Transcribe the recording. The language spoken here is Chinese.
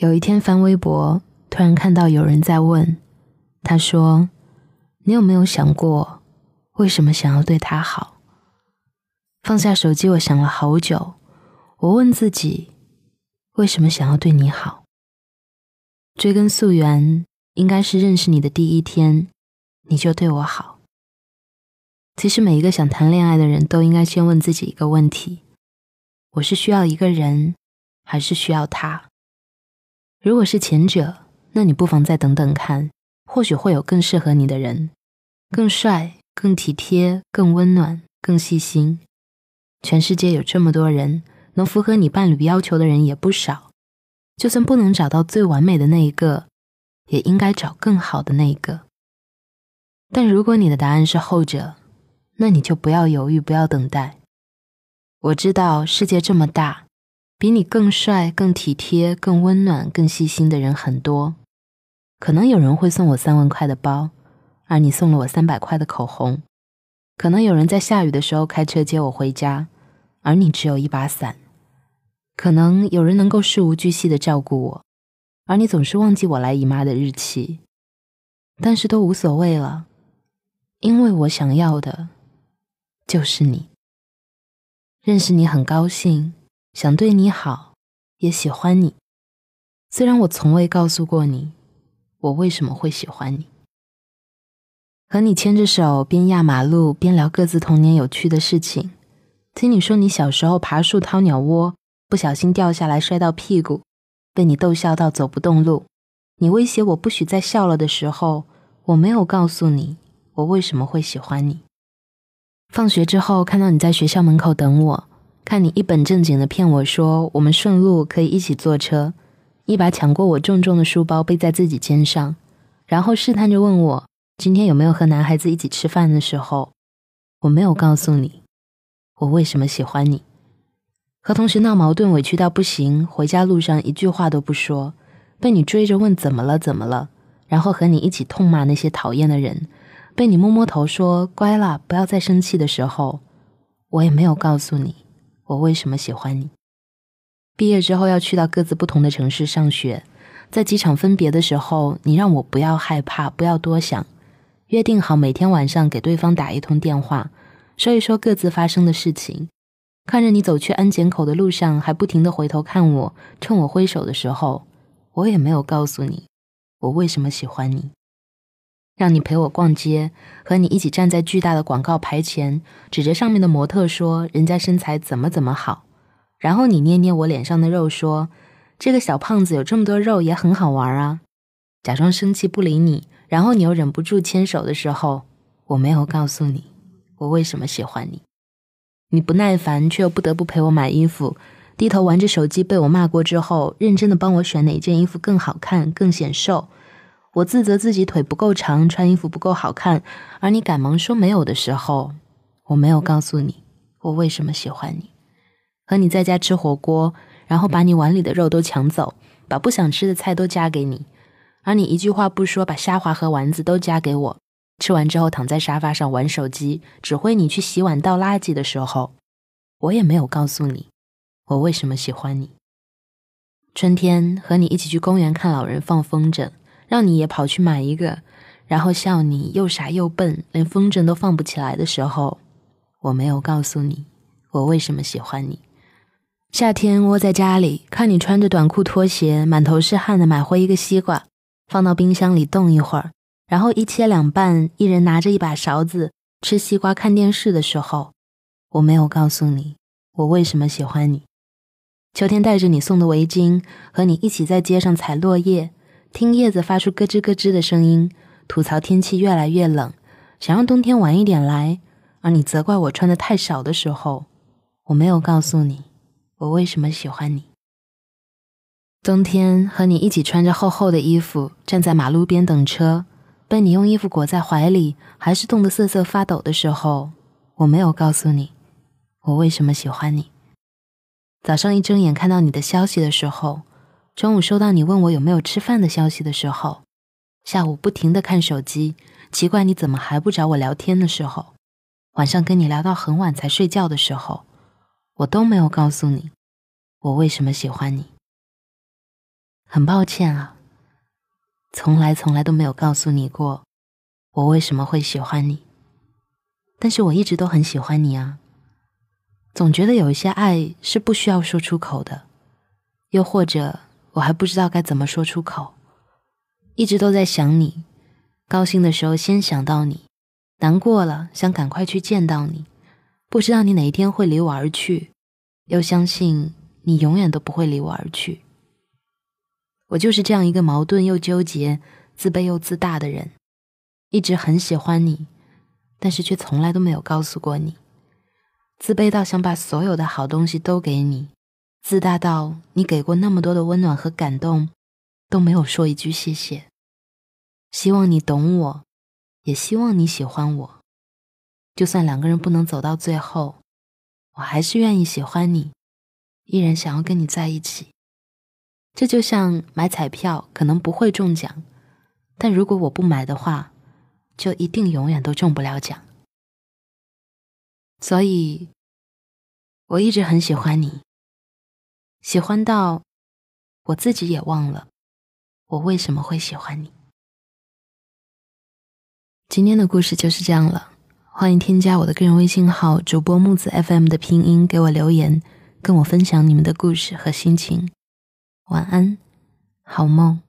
有一天翻微博，突然看到有人在问，他说：“你有没有想过，为什么想要对他好？”放下手机，我想了好久。我问自己，为什么想要对你好？追根溯源，应该是认识你的第一天，你就对我好。其实每一个想谈恋爱的人都应该先问自己一个问题：我是需要一个人，还是需要他？如果是前者，那你不妨再等等看，或许会有更适合你的人，更帅、更体贴、更温暖、更细心。全世界有这么多人，能符合你伴侣要求的人也不少。就算不能找到最完美的那一个，也应该找更好的那一个。但如果你的答案是后者，那你就不要犹豫，不要等待。我知道世界这么大。比你更帅、更体贴、更温暖、更细心的人很多。可能有人会送我三万块的包，而你送了我三百块的口红。可能有人在下雨的时候开车接我回家，而你只有一把伞。可能有人能够事无巨细的照顾我，而你总是忘记我来姨妈的日期。但是都无所谓了，因为我想要的就是你。认识你很高兴。想对你好，也喜欢你。虽然我从未告诉过你，我为什么会喜欢你。和你牵着手，边压马路边聊各自童年有趣的事情。听你说你小时候爬树掏鸟窝，不小心掉下来摔到屁股，被你逗笑到走不动路。你威胁我不许再笑了的时候，我没有告诉你我为什么会喜欢你。放学之后看到你在学校门口等我。看你一本正经的骗我说我们顺路可以一起坐车，一把抢过我重重的书包背在自己肩上，然后试探着问我今天有没有和男孩子一起吃饭的时候，我没有告诉你我为什么喜欢你。和同学闹矛盾委屈到不行，回家路上一句话都不说，被你追着问怎么了怎么了，然后和你一起痛骂那些讨厌的人，被你摸摸头说乖了不要再生气的时候，我也没有告诉你。我为什么喜欢你？毕业之后要去到各自不同的城市上学，在机场分别的时候，你让我不要害怕，不要多想，约定好每天晚上给对方打一通电话，说一说各自发生的事情。看着你走去安检口的路上，还不停的回头看我，冲我挥手的时候，我也没有告诉你我为什么喜欢你。让你陪我逛街，和你一起站在巨大的广告牌前，指着上面的模特说：“人家身材怎么怎么好。”然后你捏捏我脸上的肉说：“这个小胖子有这么多肉也很好玩啊。”假装生气不理你，然后你又忍不住牵手的时候，我没有告诉你我为什么喜欢你。你不耐烦却又不得不陪我买衣服，低头玩着手机被我骂过之后，认真的帮我选哪件衣服更好看、更显瘦。我自责自己腿不够长，穿衣服不够好看，而你赶忙说没有的时候，我没有告诉你我为什么喜欢你。和你在家吃火锅，然后把你碗里的肉都抢走，把不想吃的菜都夹给你，而你一句话不说，把虾滑和丸子都夹给我。吃完之后躺在沙发上玩手机，指挥你去洗碗倒垃圾的时候，我也没有告诉你我为什么喜欢你。春天和你一起去公园看老人放风筝。让你也跑去买一个，然后笑你又傻又笨，连风筝都放不起来的时候，我没有告诉你我为什么喜欢你。夏天窝在家里，看你穿着短裤拖鞋，满头是汗的买回一个西瓜，放到冰箱里冻一会儿，然后一切两半，一人拿着一把勺子吃西瓜看电视的时候，我没有告诉你我为什么喜欢你。秋天带着你送的围巾，和你一起在街上采落叶。听叶子发出咯吱咯吱的声音，吐槽天气越来越冷，想让冬天晚一点来。而你责怪我穿的太少的时候，我没有告诉你我为什么喜欢你。冬天和你一起穿着厚厚的衣服站在马路边等车，被你用衣服裹在怀里，还是冻得瑟瑟发抖的时候，我没有告诉你我为什么喜欢你。早上一睁眼看到你的消息的时候。中午收到你问我有没有吃饭的消息的时候，下午不停的看手机，奇怪你怎么还不找我聊天的时候，晚上跟你聊到很晚才睡觉的时候，我都没有告诉你我为什么喜欢你。很抱歉啊，从来从来都没有告诉你过我为什么会喜欢你。但是我一直都很喜欢你啊，总觉得有一些爱是不需要说出口的，又或者我还不知道该怎么说出口，一直都在想你，高兴的时候先想到你，难过了想赶快去见到你，不知道你哪一天会离我而去，又相信你永远都不会离我而去。我就是这样一个矛盾又纠结、自卑又自大的人，一直很喜欢你。但是却从来都没有告诉过你，自卑到想把所有的好东西都给你，自大到你给过那么多的温暖和感动，都没有说一句谢谢。希望你懂我，也希望你喜欢我。就算两个人不能走到最后，我还是愿意喜欢你，依然想要跟你在一起。这就像买彩票，可能不会中奖，但如果我不买的话。就一定永远都中不了奖，所以我一直很喜欢你，喜欢到我自己也忘了我为什么会喜欢你。今天的故事就是这样了，欢迎添加我的个人微信号主播木子 FM 的拼音给我留言，跟我分享你们的故事和心情。晚安，好梦。